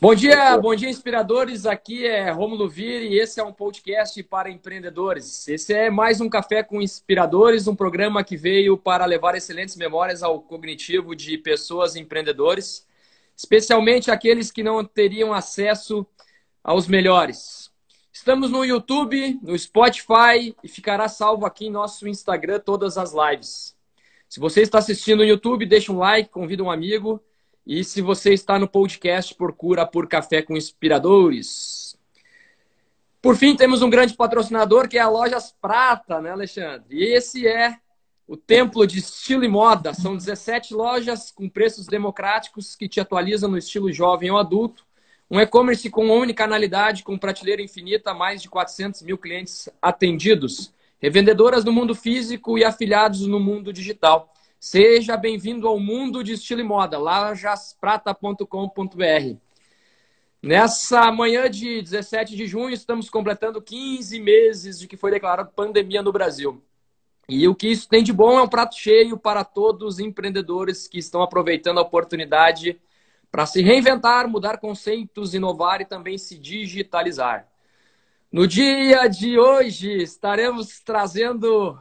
Bom dia, bom dia, inspiradores. Aqui é Romulo Vir e esse é um podcast para empreendedores. Esse é mais um Café com Inspiradores, um programa que veio para levar excelentes memórias ao cognitivo de pessoas empreendedores, especialmente aqueles que não teriam acesso aos melhores. Estamos no YouTube, no Spotify e ficará salvo aqui em nosso Instagram todas as lives. Se você está assistindo no YouTube, deixa um like, convida um amigo e se você está no podcast, procura por Café com Inspiradores. Por fim, temos um grande patrocinador que é a Lojas Prata, né, Alexandre? E esse é o templo de estilo e moda. São 17 lojas com preços democráticos que te atualizam no estilo jovem ou adulto. Um e-commerce com unicanalidade, com prateleira infinita, mais de 400 mil clientes atendidos. Revendedoras no mundo físico e afiliados no mundo digital. Seja bem-vindo ao mundo de estilo e moda, lajasprata.com.br. Nessa manhã de 17 de junho, estamos completando 15 meses de que foi declarada pandemia no Brasil. E o que isso tem de bom é um prato cheio para todos os empreendedores que estão aproveitando a oportunidade para se reinventar, mudar conceitos, inovar e também se digitalizar. No dia de hoje, estaremos trazendo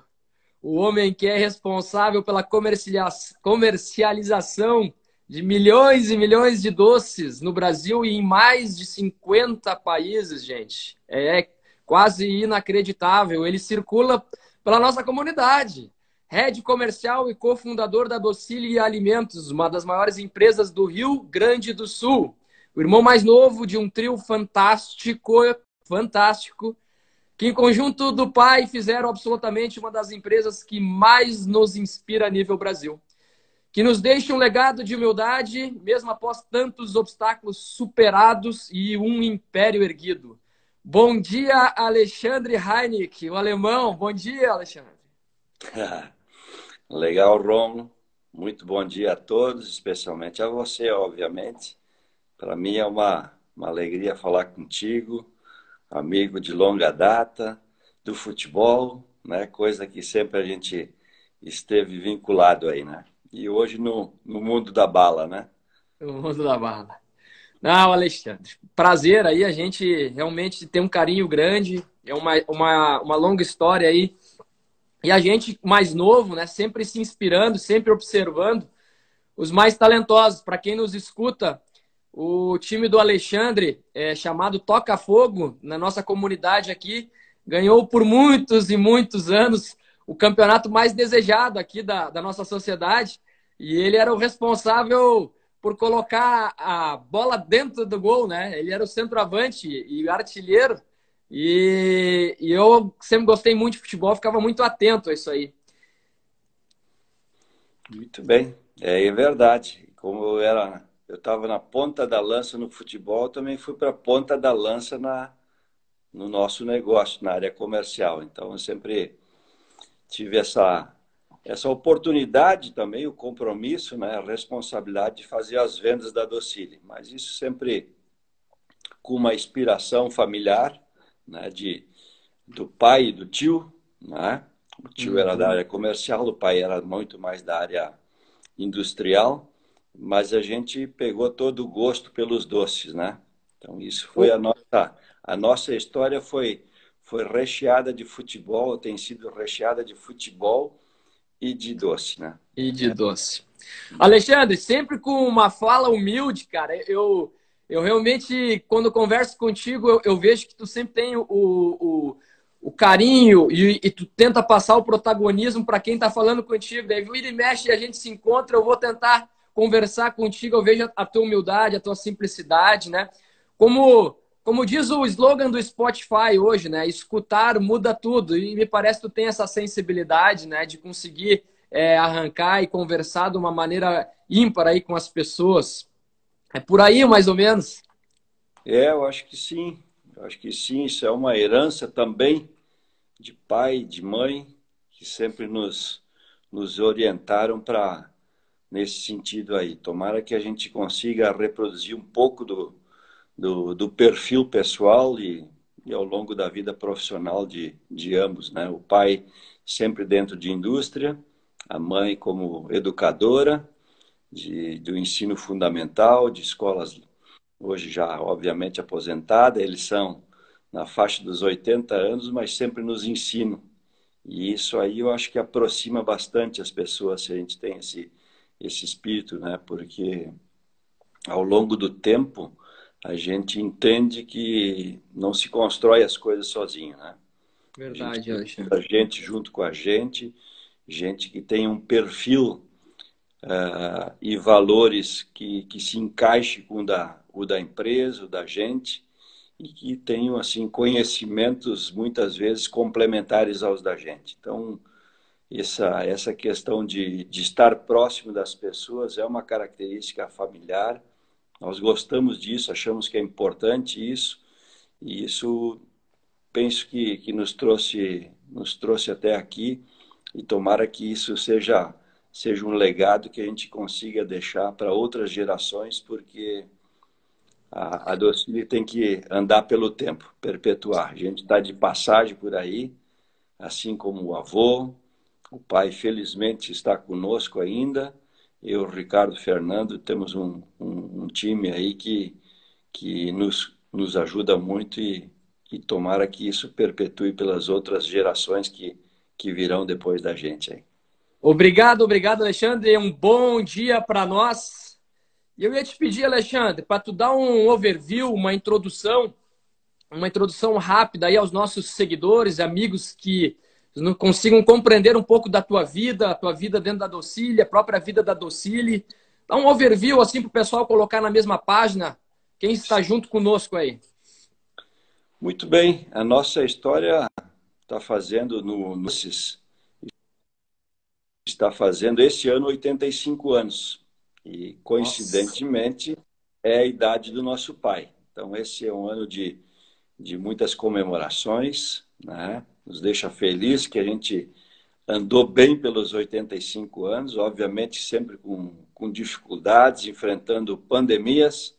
o homem que é responsável pela comercialização de milhões e milhões de doces no Brasil e em mais de 50 países, gente. É quase inacreditável. Ele circula pela nossa comunidade. Head comercial e cofundador da Docile Alimentos, uma das maiores empresas do Rio Grande do Sul. O irmão mais novo de um trio fantástico, fantástico, que em conjunto do pai fizeram absolutamente uma das empresas que mais nos inspira a nível Brasil. Que nos deixa um legado de humildade, mesmo após tantos obstáculos superados e um império erguido. Bom dia, Alexandre Heineck, o alemão. Bom dia, Alexandre. Legal, Romulo. Muito bom dia a todos, especialmente a você, obviamente. Para mim é uma, uma alegria falar contigo amigo de longa data do futebol, né? Coisa que sempre a gente esteve vinculado aí, né? E hoje no, no mundo da bala, né? No mundo da bala. Não, Alexandre, prazer aí, a gente realmente tem um carinho grande, é uma, uma, uma longa história aí. E a gente mais novo, né, sempre se inspirando, sempre observando os mais talentosos. Para quem nos escuta, o time do Alexandre, é, chamado Toca Fogo, na nossa comunidade aqui, ganhou por muitos e muitos anos o campeonato mais desejado aqui da, da nossa sociedade. E ele era o responsável por colocar a bola dentro do gol, né? Ele era o centroavante e artilheiro. E, e eu sempre gostei muito de futebol, ficava muito atento a isso aí. Muito bem, é, é verdade. Como eu era eu estava na ponta da lança no futebol, também fui para a ponta da lança na, no nosso negócio, na área comercial. Então, eu sempre tive essa, essa oportunidade também, o compromisso, né, a responsabilidade de fazer as vendas da Docile. Mas isso sempre com uma inspiração familiar, né, de, do pai e do tio. Né? O tio uhum. era da uhum. área comercial, o pai era muito mais da área industrial mas a gente pegou todo o gosto pelos doces, né? Então isso foi a nossa a nossa história foi foi recheada de futebol, tem sido recheada de futebol e de doce, né? E de doce. Alexandre, sempre com uma fala humilde, cara. Eu eu realmente quando converso contigo eu, eu vejo que tu sempre tem o, o, o carinho e, e, tu tenta passar o protagonismo para quem está falando contigo. Daí vira e mexe e a gente se encontra, eu vou tentar conversar contigo, eu vejo a tua humildade, a tua simplicidade, né? Como, como diz o slogan do Spotify hoje, né? Escutar muda tudo. E me parece que tu tem essa sensibilidade, né? De conseguir é, arrancar e conversar de uma maneira ímpar aí com as pessoas. É por aí, mais ou menos? É, eu acho que sim. Eu acho que sim. Isso é uma herança também de pai, de mãe, que sempre nos, nos orientaram para nesse sentido aí. Tomara que a gente consiga reproduzir um pouco do, do, do perfil pessoal e, e, ao longo da vida profissional de, de ambos. Né? O pai sempre dentro de indústria, a mãe como educadora de, do ensino fundamental, de escolas hoje já obviamente aposentada, eles são na faixa dos 80 anos, mas sempre nos ensinam. E isso aí eu acho que aproxima bastante as pessoas se a gente tem esse, esse espírito, né? Porque ao longo do tempo a gente entende que não se constrói as coisas sozinho, né? Verdade, a gente, a gente junto com a gente, gente que tem um perfil uh, e valores que, que se encaixe com o da, o da empresa, o da gente, e que tenham assim conhecimentos muitas vezes complementares aos da gente. Então, essa essa questão de, de estar próximo das pessoas é uma característica familiar. Nós gostamos disso, achamos que é importante isso, e isso penso que, que nos trouxe nos trouxe até aqui e tomara que isso seja seja um legado que a gente consiga deixar para outras gerações, porque a, a Docile tem que andar pelo tempo, perpetuar. A gente está de passagem por aí, assim como o avô. O pai, felizmente, está conosco ainda. Eu, Ricardo Fernando, temos um, um, um time aí que, que nos, nos ajuda muito e, e tomara que isso perpetue pelas outras gerações que, que virão depois da gente aí. Obrigado, obrigado, Alexandre. Um bom dia para nós. Eu ia te pedir, Alexandre, para tu dar um overview, uma introdução, uma introdução rápida aí aos nossos seguidores, amigos que não consigam compreender um pouco da tua vida, a tua vida dentro da Docile, a própria vida da Docile. Dá um overview assim para o pessoal colocar na mesma página. Quem está junto conosco aí? Muito bem. A nossa história está fazendo no, no está fazendo esse ano 85 anos. E, coincidentemente, Nossa. é a idade do nosso pai. Então, esse é um ano de, de muitas comemorações, né? Nos deixa feliz que a gente andou bem pelos 85 anos, obviamente sempre com, com dificuldades, enfrentando pandemias,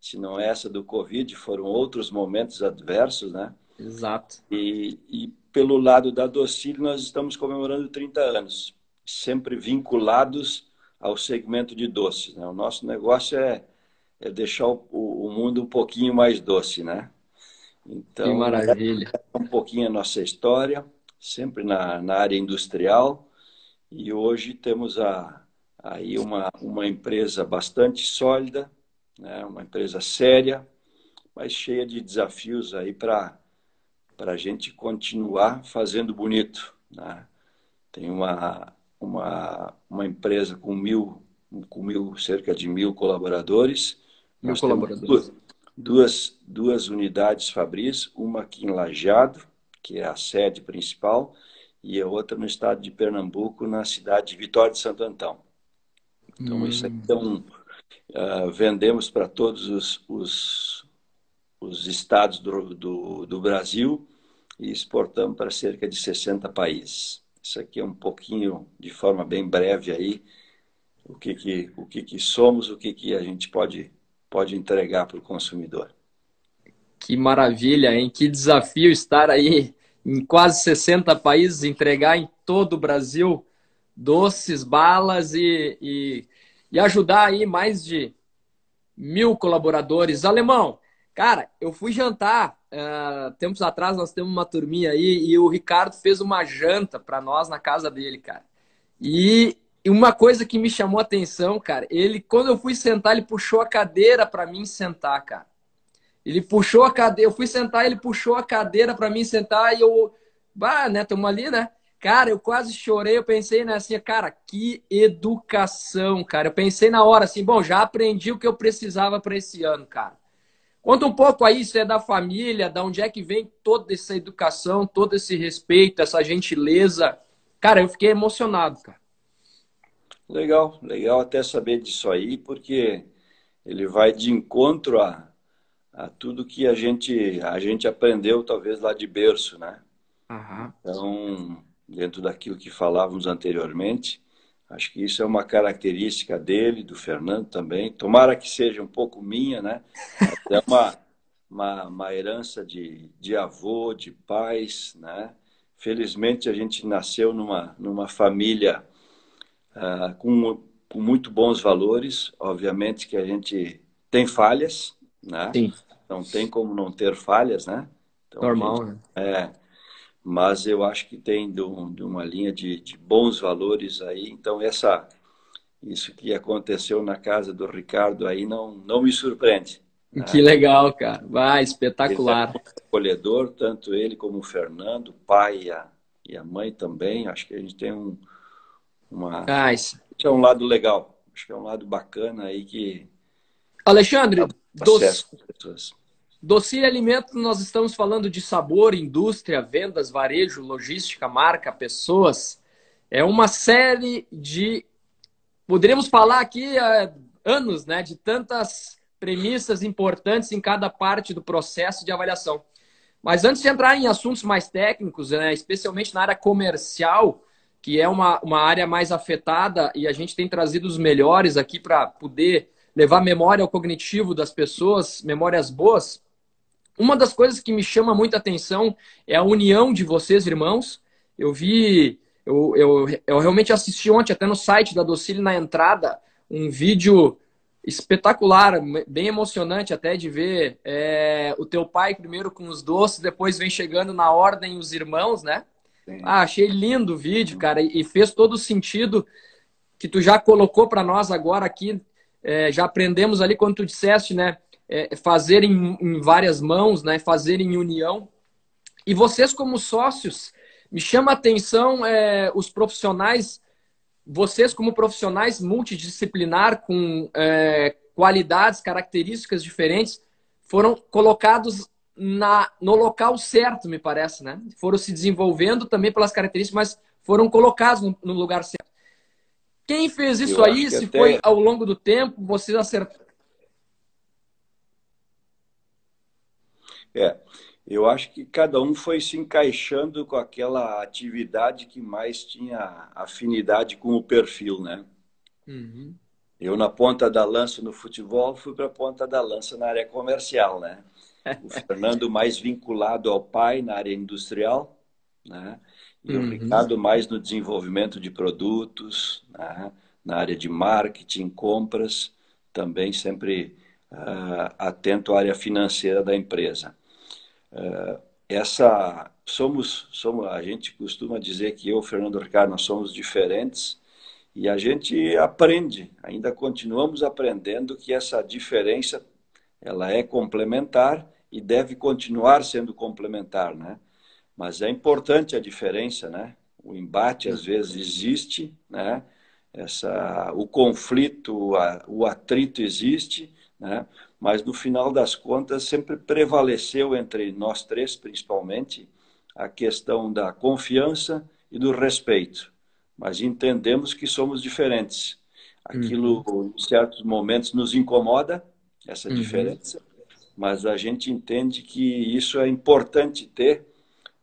se não é essa do Covid, foram outros momentos adversos, né? Exato. E, e pelo lado da Docile, nós estamos comemorando 30 anos, sempre vinculados ao segmento de doces. Né? O nosso negócio é, é deixar o, o, mundo um pouquinho mais doce, né? Então, que maravilha. É um pouquinho a nossa história, sempre na, na área industrial, e hoje temos a, aí uma, uma empresa bastante sólida, né? uma empresa séria, mas cheia de desafios aí para a gente continuar fazendo bonito. Né? Tem uma, uma, uma empresa com mil, com mil, cerca de mil colaboradores. Mil Nós colaboradores. Duas, duas unidades Fabris, uma aqui em Lajeado, que é a sede principal, e a outra no estado de Pernambuco, na cidade de Vitória de Santo Antão. Então, hum. isso então uh, vendemos para todos os, os, os estados do, do, do Brasil e exportamos para cerca de 60 países. Isso aqui é um pouquinho, de forma bem breve aí, o que que, o que, que somos, o que, que a gente pode, pode entregar para o consumidor. Que maravilha, hein? Que desafio estar aí em quase 60 países, entregar em todo o Brasil doces, balas e, e, e ajudar aí mais de mil colaboradores. Alemão, cara, eu fui jantar Uh, tempos atrás nós temos uma turminha aí e o Ricardo fez uma janta para nós na casa dele, cara. E uma coisa que me chamou a atenção, cara, ele quando eu fui sentar, ele puxou a cadeira para mim sentar, cara. Ele puxou a cadeira, eu fui sentar, ele puxou a cadeira para mim sentar e eu, bah, né, tamo ali, né? Cara, eu quase chorei, eu pensei né, assim, cara, que educação, cara. Eu pensei na hora assim, bom, já aprendi o que eu precisava para esse ano, cara. Conta um pouco aí, se é da família, da onde é que vem toda essa educação, todo esse respeito, essa gentileza. Cara, eu fiquei emocionado, cara. Legal, legal até saber disso aí, porque ele vai de encontro a, a tudo que a gente, a gente aprendeu, talvez lá de berço, né? Uhum. Então, dentro daquilo que falávamos anteriormente, Acho que isso é uma característica dele, do Fernando também. Tomara que seja um pouco minha, né? É uma, uma, uma herança de, de avô, de pais, né? Felizmente a gente nasceu numa, numa família uh, com, com muito bons valores. Obviamente que a gente tem falhas, né? Sim. Não tem como não ter falhas, né? Então, Normal, gente, né? É. Mas eu acho que tem de, um, de uma linha de, de, bons valores aí. Então, essa, isso que aconteceu na casa do Ricardo aí não, não me surpreende. Né? Que legal, cara. Vai, espetacular. É acolhedor, tanto ele como o Fernando, o pai e a, e a mãe também. Acho que a gente tem um, uma. Ah, isso. é um lado legal. Acho que é um lado bacana aí que. Alexandre, dos, Docile Alimento, nós estamos falando de sabor, indústria, vendas, varejo, logística, marca, pessoas. É uma série de. Poderíamos falar aqui há anos, né? De tantas premissas importantes em cada parte do processo de avaliação. Mas antes de entrar em assuntos mais técnicos, né, especialmente na área comercial, que é uma, uma área mais afetada, e a gente tem trazido os melhores aqui para poder levar memória ao cognitivo das pessoas, memórias boas. Uma das coisas que me chama muita atenção é a união de vocês, irmãos. Eu vi, eu, eu, eu realmente assisti ontem, até no site da Docile, na entrada, um vídeo espetacular, bem emocionante até de ver é, o teu pai primeiro com os doces, depois vem chegando na ordem os irmãos, né? Ah, achei lindo o vídeo, cara, e fez todo o sentido que tu já colocou para nós agora aqui. É, já aprendemos ali quando tu disseste, né? é, fazer em, em, várias mãos, né? fazer em união. E vocês, como sócios, me chama a atenção é, os profissionais, vocês, como profissionais multidisciplinar, com é, qualidades, características diferentes, foram colocados na, no local certo, me parece, né? Foram se desenvolvendo também pelas características, mas foram colocados no, no lugar certo. Quem fez isso Eu aí, se até... foi ao longo do tempo, vocês acertaram É, eu acho que cada um foi se encaixando com aquela atividade que mais tinha afinidade com o perfil, né? Uhum. Eu, na ponta da lança no futebol, fui para a ponta da lança na área comercial, né? O Fernando mais vinculado ao pai na área industrial, né? E uhum. o Ricardo mais no desenvolvimento de produtos, né? na área de marketing, compras, também sempre uh, atento à área financeira da empresa. Eh, essa somos somos a gente costuma dizer que eu Fernando Ricardo nós somos diferentes e a gente aprende ainda continuamos aprendendo que essa diferença ela é complementar e deve continuar sendo complementar né mas é importante a diferença né o embate às vezes existe né essa o conflito o atrito existe né mas no final das contas sempre prevaleceu entre nós três, principalmente, a questão da confiança e do respeito. Mas entendemos que somos diferentes. Aquilo, uhum. em certos momentos, nos incomoda, essa uhum. diferença, mas a gente entende que isso é importante ter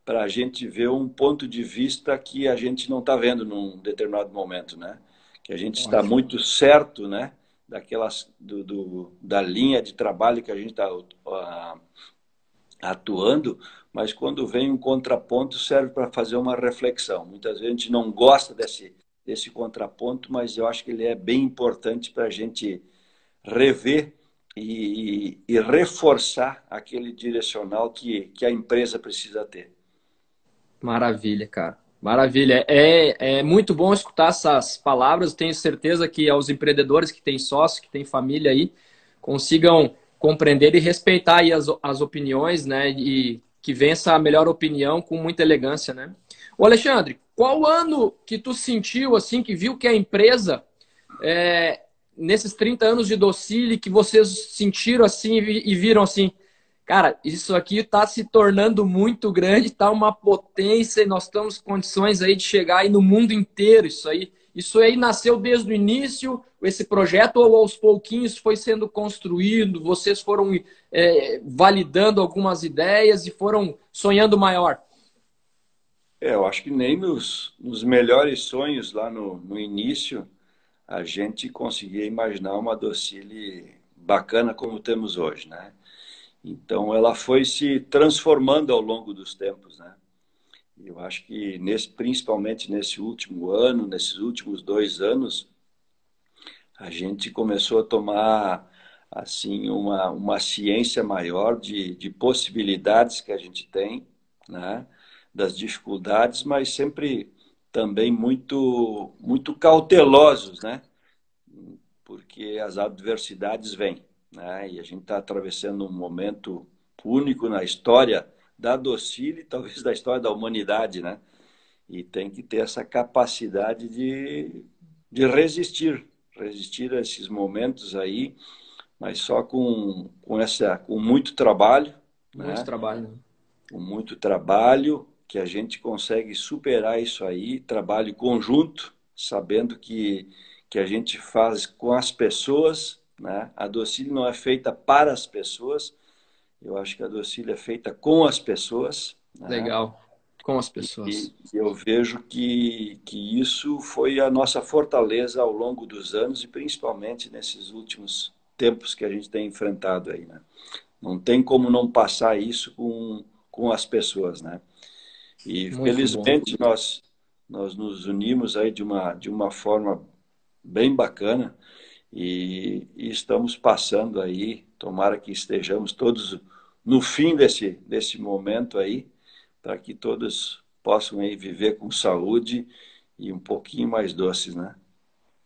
para a gente ver um ponto de vista que a gente não está vendo num determinado momento, né? Que a gente está muito certo, né? daquelas do, do, da linha de trabalho que a gente está uh, atuando, mas quando vem um contraponto serve para fazer uma reflexão. Muitas vezes a gente não gosta desse, desse contraponto, mas eu acho que ele é bem importante para a gente rever e, e, reforçar aquele direcional que, que a empresa precisa ter. Maravilha, cara. Maravilha. É, é muito bom escutar essas palavras. Tenho certeza que aos empreendedores que têm sócio, que têm família aí, consigam compreender e respeitar aí as, as opiniões, né? E que vença a melhor opinião com muita elegância, né? O Alexandre, qual ano que tu sentiu, assim, que viu que a empresa, é, nesses 30 anos de docile, que vocês sentiram assim e viram assim, cara, isso aqui está se tornando muito grande, está uma potência e nós estamos condições aí de chegar aí no mundo inteiro isso aí. Isso aí nasceu desde o início, esse projeto, ou aos pouquinhos foi sendo construído, vocês foram é, validando algumas ideias e foram sonhando maior? É, eu acho que nem nos, nos melhores sonhos lá no, no início a gente conseguia imaginar uma docile bacana como temos hoje, né? Então, ela foi se transformando ao longo dos tempos, né? Eu acho que, nesse, principalmente nesse último ano, nesses últimos dois anos, a gente começou a tomar assim uma, uma ciência maior de, de possibilidades que a gente tem, né? das dificuldades, mas sempre também muito muito cautelosos, né? Porque as adversidades vêm, né? E a gente está atravessando um momento único na história da Docile, talvez da história da humanidade, né? E tem que ter essa capacidade de, de resistir, resistir a esses momentos aí, mas só com, com essa com muito trabalho, muito né? trabalho, com muito trabalho que a gente consegue superar isso aí, trabalho conjunto, sabendo que, que a gente faz com as pessoas, né? A docile não é feita para as pessoas, eu acho que a docile é feita com as pessoas. Né? Legal, com as pessoas. E eu vejo que, que isso foi a nossa fortaleza ao longo dos anos e principalmente nesses últimos tempos que a gente tem enfrentado aí, né? Não tem como não passar isso com, com as pessoas, né? E Muito felizmente bom. nós nós nos unimos aí de uma de uma forma bem bacana e, e, estamos passando aí, tomara que estejamos todos no fim desse desse momento aí, para que todos possam aí viver com saúde e um pouquinho mais doces, né?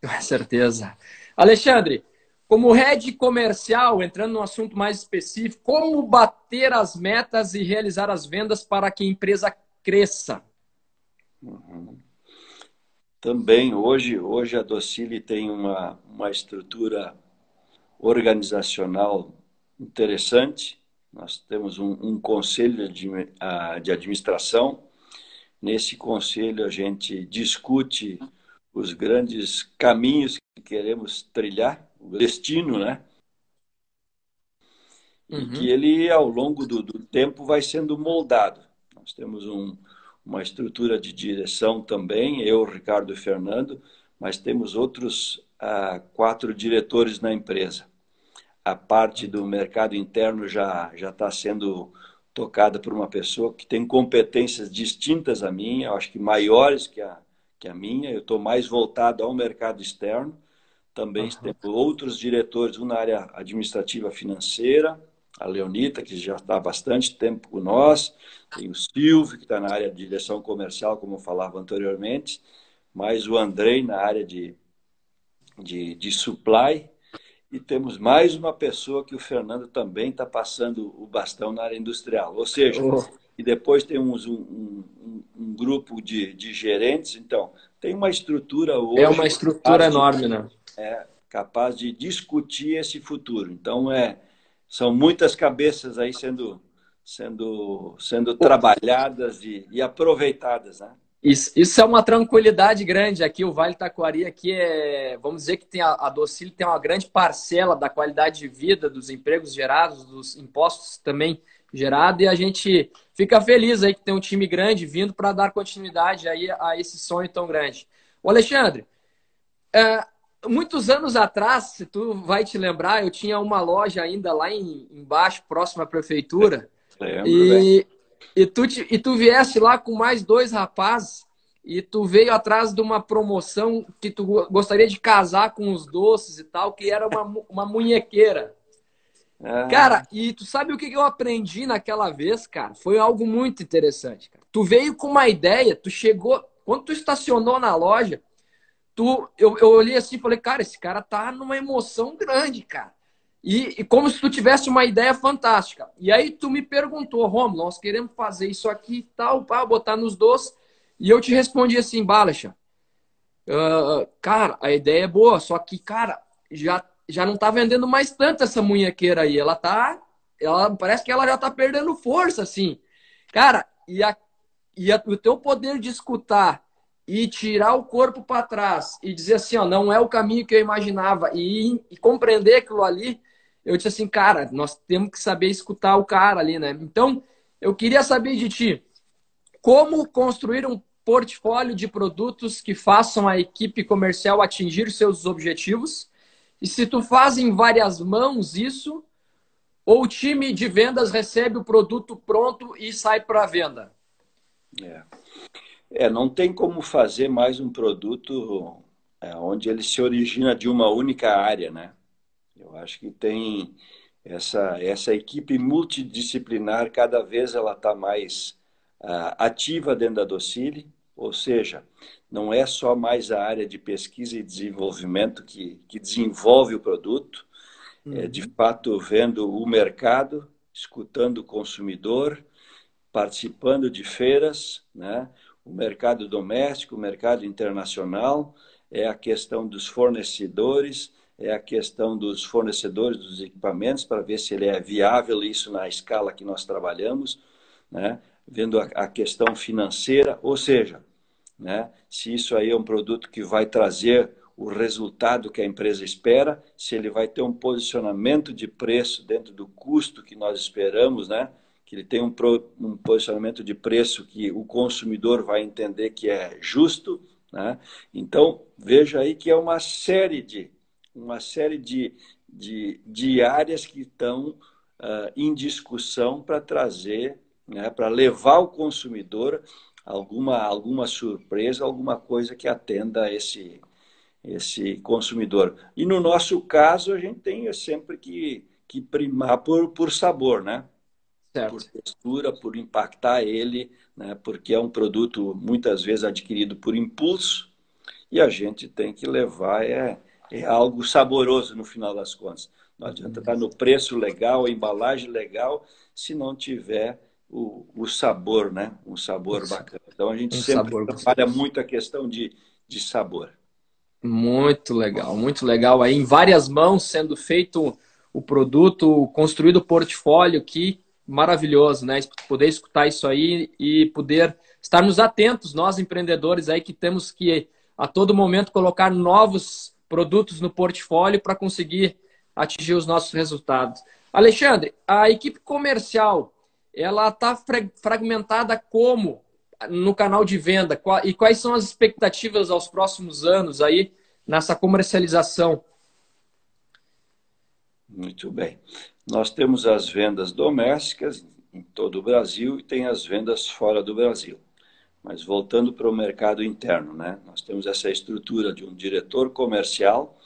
Com certeza. Alexandre, como head comercial, entrando num assunto mais específico, como bater as metas e realizar as vendas para que a empresa cresça. Uhum. Também, hoje, hoje a Docile tem uma, uma estrutura organizacional interessante. Nós temos um, um conselho de, de administração. Nesse conselho, a gente discute os grandes caminhos que queremos trilhar, o destino, né? Uhum. E que ele, ao longo do, do tempo, vai sendo moldado. Nós temos um, uma estrutura de direção também, eu, Ricardo e Fernando, mas temos outros ah, quatro diretores na empresa. A parte do mercado interno já já está sendo tocada por uma pessoa que tem competências distintas à minha, acho que maiores que a, que a minha. Eu estou mais voltado ao mercado externo. Também uhum. temos outros diretores, um na área administrativa financeira, a Leonita, que já está há bastante tempo com nós, tem o Silvio, que está na área de direção comercial, como eu falava anteriormente, mais o Andrei na área de, de, de supply, e temos mais uma pessoa que o Fernando também está passando o bastão na área industrial. Ou seja, oh. e depois temos um, um, um, grupo de, de gerentes. Então, tem uma estrutura hoje. É uma estrutura enorme, de, né? É capaz de discutir esse futuro. Então, é, são muitas cabeças aí sendo, sendo, sendo trabalhadas e, e aproveitadas, né? Isso, isso, é uma tranquilidade grande aqui. O Vale Taquari aqui é, vamos dizer que tem a, a tem uma grande parcela da qualidade de vida, dos empregos gerados, dos impostos também gerados, e a gente fica feliz aí que tem um time grande vindo para dar continuidade aí a esse sonho tão grande. O Alexandre, é, muitos anos atrás, se tu vai te lembrar, eu tinha uma loja ainda lá em, embaixo, próximo à prefeitura. Lembro, e, e, tu, e tu viesse lá com mais dois rapazes e tu veio atrás de uma promoção que tu gostaria de casar com os doces e tal, que era uma, uma munhequeira. Ah. Cara, e tu sabe o que eu aprendi naquela vez, cara? Foi algo muito interessante. Cara. Tu veio com uma ideia, tu chegou, quando tu estacionou na loja, tu, eu, eu olhei assim e falei, cara, esse cara tá numa emoção grande, cara. E, e, como se tu tivesse uma ideia fantástica. E aí tu me perguntou, Romulo, nós queremos fazer isso aqui e tal, para botar nos doces. E eu te respondi assim, Balacha, uh, cara, a ideia é boa, só que, cara, já, já não tá vendendo mais tanto essa munhequeira aí. Ela tá. Ela, parece que ela já tá perdendo força, assim. Cara, e, a, e a, o teu poder de escutar e tirar o corpo para trás e dizer assim, ó, não é o caminho que eu imaginava e, e, compreender aquilo ali, eu disse assim, cara, nós temos que saber escutar o cara ali, né? Então, eu queria saber de ti, como construir um portfólio de produtos que façam a equipe comercial atingir seus objetivos e se tu faz em várias mãos isso ou o time de vendas recebe o produto pronto e sai para venda? É. É, não tem como fazer mais um produto é, onde ele se origina de uma única área, né? Eu acho que tem essa, essa equipe multidisciplinar, cada vez ela está mais uh, ativa dentro da Docile, ou seja, não é só mais a área de pesquisa e desenvolvimento que, que desenvolve o produto, uhum. é de fato vendo o mercado, escutando o consumidor, participando de feiras, né? O mercado doméstico, o mercado internacional, é a questão dos fornecedores, é a questão dos fornecedores dos equipamentos, para ver se ele é viável, isso na escala que nós trabalhamos, né? vendo a, a questão financeira, ou seja, né? se isso aí é um produto que vai trazer o resultado que a empresa espera, se ele vai ter um posicionamento de preço dentro do custo que nós esperamos, né? Que ele tem um, pro, um posicionamento de preço que o consumidor vai entender que é justo. Né? Então, veja aí que é uma série de, uma série de, de, de áreas que estão uh, em discussão para trazer, né? para levar o consumidor alguma, alguma surpresa, alguma coisa que atenda esse, esse consumidor. E no nosso caso, a gente tem sempre que, que primar por, por sabor, né? Certo. Por textura, por impactar ele, né? porque é um produto muitas vezes adquirido por impulso e a gente tem que levar é, é algo saboroso no final das contas. Não adianta estar no preço legal, a embalagem legal, se não tiver o, o sabor, né? Um sabor bacana. Então a gente um sempre trabalha muito a questão de, de sabor. Muito legal, muito legal. Aí em várias mãos sendo feito o produto, construído o portfólio que maravilhoso, né? Poder escutar isso aí e poder estarmos atentos, nós empreendedores aí que temos que a todo momento colocar novos produtos no portfólio para conseguir atingir os nossos resultados. Alexandre, a equipe comercial ela está fragmentada como no canal de venda? E quais são as expectativas aos próximos anos aí nessa comercialização? Muito bem. Nós temos as vendas domésticas em todo o Brasil e tem as vendas fora do Brasil. Mas voltando para o mercado interno, né? Nós temos essa estrutura de um diretor comercial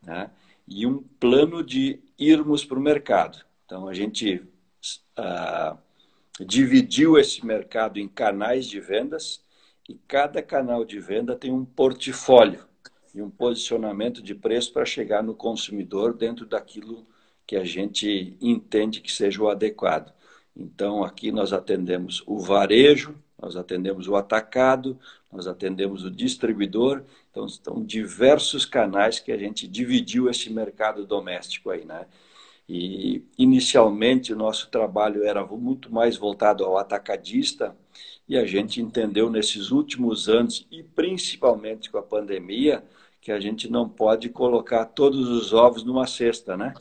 né? e um plano de irmos para o mercado. Então a gente ah, dividiu esse mercado em canais de vendas e cada canal de venda tem um portfólio e um posicionamento de preço para chegar no consumidor dentro daquilo que a gente entende que seja o adequado. Então, aqui nós atendemos o varejo, nós atendemos o atacado, nós atendemos o distribuidor. Então, estão diversos canais que a gente dividiu esse mercado doméstico aí, né? E inicialmente o nosso trabalho era muito mais voltado ao atacadista e a gente entendeu nesses últimos anos e principalmente com a pandemia que a gente não pode colocar todos os ovos numa cesta, né?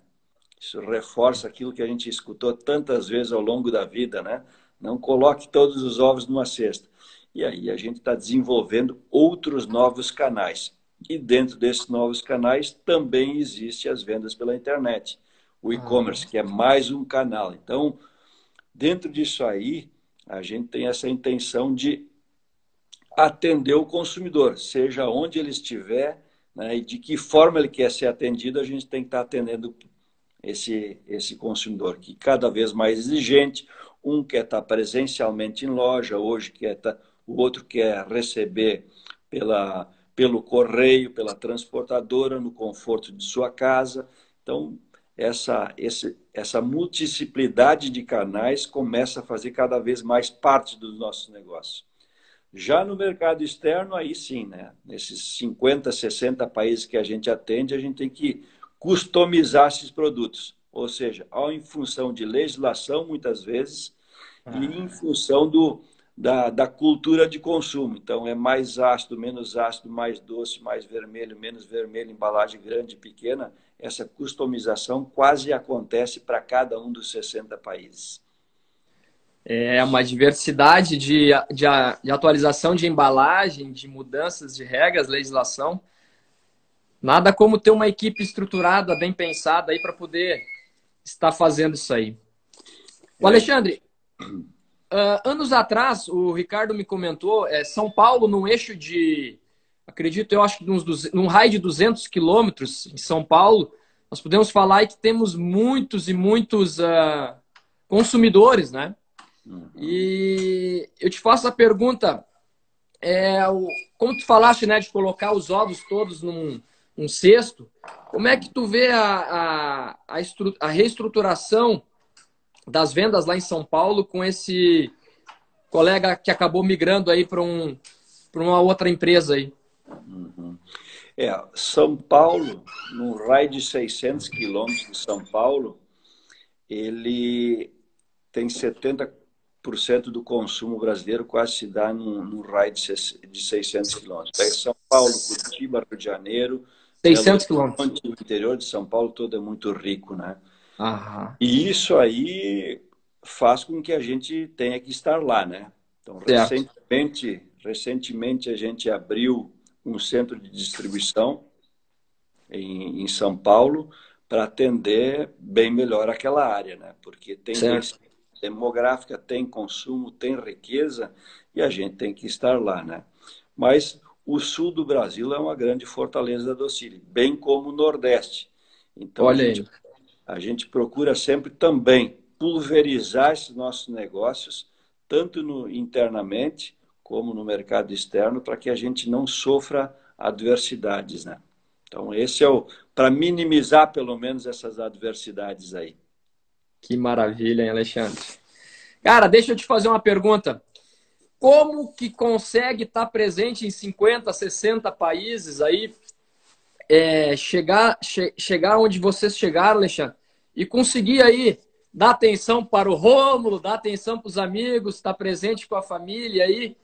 Isso reforça aquilo que a gente escutou tantas vezes ao longo da vida, né? Não coloque todos os ovos numa cesta. E aí a gente está desenvolvendo outros novos canais. E dentro desses novos canais também existem as vendas pela internet o e-commerce, que é mais um canal. Então, dentro disso aí, a gente tem essa intenção de atender o consumidor, seja onde ele estiver né, e de que forma ele quer ser atendido, a gente tem que estar atendendo esse, esse consumidor, que cada vez mais exigente, um quer estar presencialmente em loja, hoje quer estar, o outro quer receber pela, pelo correio, pela transportadora, no conforto de sua casa. Então, essa, esse, essa multiplicidade de canais começa a fazer cada vez mais parte dos nossos negócios. Já no mercado externo, aí sim, né? nesses 50, 60 países que a gente atende, a gente tem que customizar esses produtos. Ou seja, em função de legislação, muitas vezes, ah. e em função do, da, da cultura de consumo. Então, é mais ácido, menos ácido, mais doce, mais vermelho, menos vermelho, embalagem grande, pequena essa customização quase acontece para cada um dos 60 países. É uma diversidade de, de, de, atualização de embalagem, de mudanças de regras, legislação. Nada como ter uma equipe estruturada, bem pensada aí para poder estar fazendo isso aí. O Alexandre, uh, anos atrás, o Ricardo me comentou, é, São Paulo, num eixo de acredito eu, acho que uns, num raio de 200 quilômetros em São Paulo, nós podemos falar que temos muitos e muitos uh, consumidores, né? Uhum. E eu te faço a pergunta, é, o, como tu falaste, né, de colocar os ovos todos num, num cesto, como é que tu vê a, a, a, a reestruturação das vendas lá em São Paulo com esse colega que acabou migrando aí para um, uma outra empresa aí? Uhum. É, São Paulo, no raio de 600 quilômetros de São Paulo, ele tem 70% do consumo brasileiro quase se dá no, no raio de 600 quilômetros. São Paulo, Curitiba, Rio de Janeiro. 600 quilômetros. O interior de São Paulo todo é muito rico, né? Aham. E isso aí faz com que a gente tenha que estar lá, né? Então, recentemente, recentemente a gente abriu um centro de distribuição em, em São Paulo para atender bem melhor aquela área, né? Porque tem demográfica, tem consumo, tem riqueza e a gente tem que estar lá, né? Mas o sul do Brasil é uma grande fortaleza da Docile, bem como o Nordeste. Então Olha a gente, a gente procura sempre também pulverizar esses nossos negócios, tanto no, internamente como no mercado externo, para que a gente não sofra adversidades, né? Então, esse é o para minimizar pelo menos essas adversidades aí. Que maravilha, hein, Alexandre? Cara, deixa eu te fazer uma pergunta. Como que consegue estar presente em 50, 60 países aí, é, chegar, che chegar onde vocês chegaram, Alexandre, e conseguir aí dar atenção para o Rômulo, dar atenção para os amigos, estar presente com a família aí,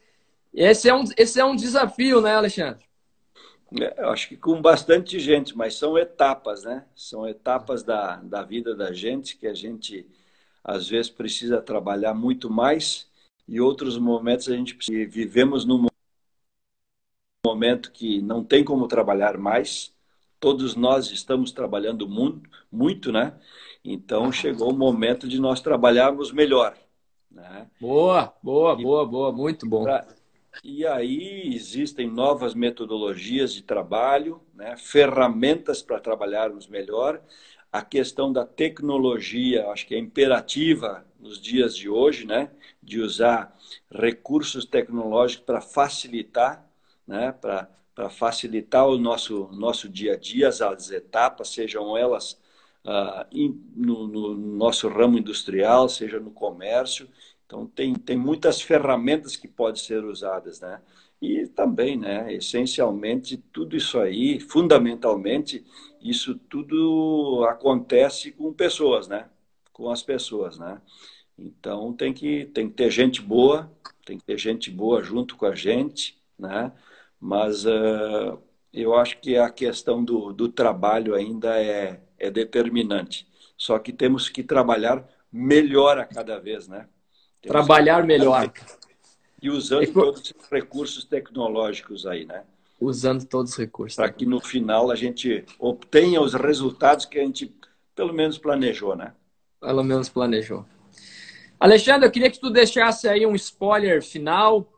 esse é um, esse é um desafio, né, Alexandre? É, eu acho que com bastante gente, mas são etapas, né? São etapas da, da vida da gente que a gente, às vezes, precisa trabalhar muito mais e outros momentos a gente vivemos num momento que não tem como trabalhar mais. Todos nós estamos trabalhando muito, muito né? Então chegou o momento de nós trabalharmos melhor. Né? Boa, boa, boa, boa, muito bom. Pra, e aí existem novas metodologias de trabalho, né? ferramentas para trabalharmos melhor. A questão da tecnologia, acho que é imperativa nos dias de hoje, né? De usar recursos tecnológicos para facilitar, né? para facilitar o nosso, nosso dia a dia, as etapas, sejam elas uh, in, no, no, nosso ramo industrial, seja no comércio. Então, tem, tem muitas ferramentas que podem ser usadas, né? E também, né, essencialmente, tudo isso aí, fundamentalmente, isso tudo acontece com pessoas, né? Com as pessoas, né? Então, tem que, tem que ter gente boa, tem que ter gente boa junto com a gente, né? Mas uh, eu acho que a questão do, do trabalho ainda é, é determinante. Só que temos que trabalhar melhor a cada vez, né? Trabalhar melhor. E usando é todos os recursos tecnológicos aí, né? Usando todos os recursos. Para que no final a gente obtenha os resultados que a gente pelo menos planejou, né? Pelo menos planejou. Alexandre, eu queria que tu deixasse aí um spoiler final,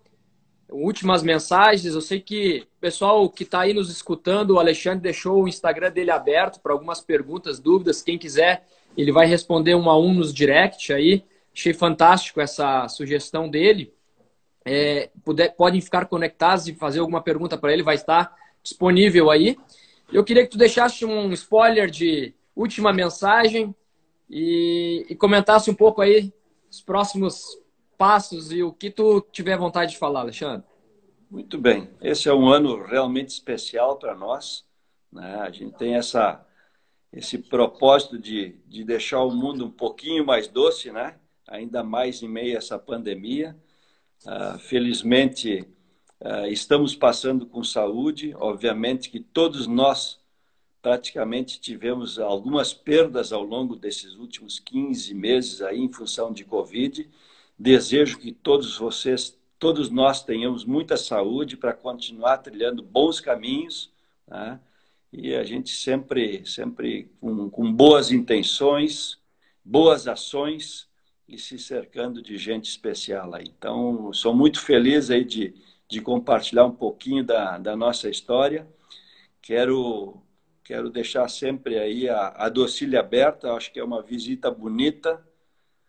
últimas mensagens. Eu sei que o pessoal que está aí nos escutando, o Alexandre deixou o Instagram dele aberto para algumas perguntas, dúvidas. Quem quiser, ele vai responder um a um nos direct aí. Achei fantástico essa sugestão dele. É, puder, podem ficar conectados e fazer alguma pergunta para ele, vai estar disponível aí. Eu queria que tu deixasse um spoiler de última mensagem e, e comentasse um pouco aí os próximos passos e o que tu tiver vontade de falar, Alexandre. Muito bem. Esse é um ano realmente especial para nós. Né? A gente tem essa, esse propósito de, de deixar o mundo um pouquinho mais doce, né? ainda mais em meio a essa pandemia. Uh, felizmente, uh, estamos passando com saúde. Obviamente que todos nós praticamente tivemos algumas perdas ao longo desses últimos 15 meses aí em função de Covid. Desejo que todos vocês, todos nós tenhamos muita saúde para continuar trilhando bons caminhos, né? e a gente sempre, sempre com, com boas intenções, boas ações, e se cercando de gente especial aí. Então, sou muito feliz aí de, de compartilhar um pouquinho da, da nossa história. Quero, quero deixar sempre aí a, a docile aberta, acho que é uma visita bonita.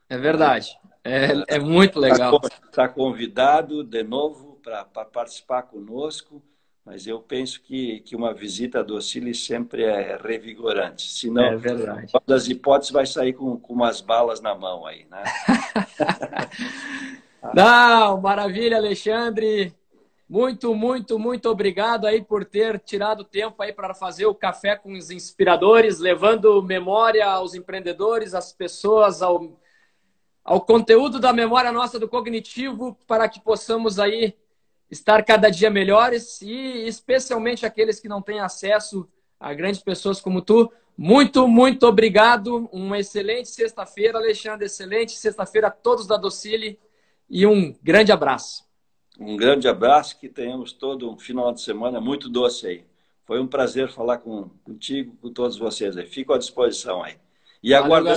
É verdade, é, é muito legal. Está convidado de novo para participar conosco, mas eu penso que, que uma visita a docile sempre é revigorante. Senão, é verdade. das hipóteses, vai sair com, com umas balas na mão aí, né? Não, maravilha, Alexandre. Muito, muito, muito obrigado aí por ter tirado tempo aí para fazer o café com os inspiradores, levando memória aos empreendedores, às pessoas, ao, ao conteúdo da memória nossa do cognitivo, para que possamos aí estar cada dia melhores e especialmente aqueles que não têm acesso a grandes pessoas como tu. Muito, muito obrigado. Uma excelente sexta-feira, Alexandre. Excelente sexta-feira a todos da Docile e um grande abraço. Um grande abraço, que tenhamos todo um final de semana muito doce aí. Foi um prazer falar com, contigo, com todos vocês aí. Fico à disposição aí. E aguardo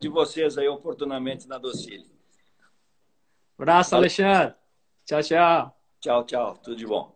de vocês aí oportunamente na Docile. Abraço, Alexandre. Tchau, tchau. Tchau, tchau. Tudo de bom.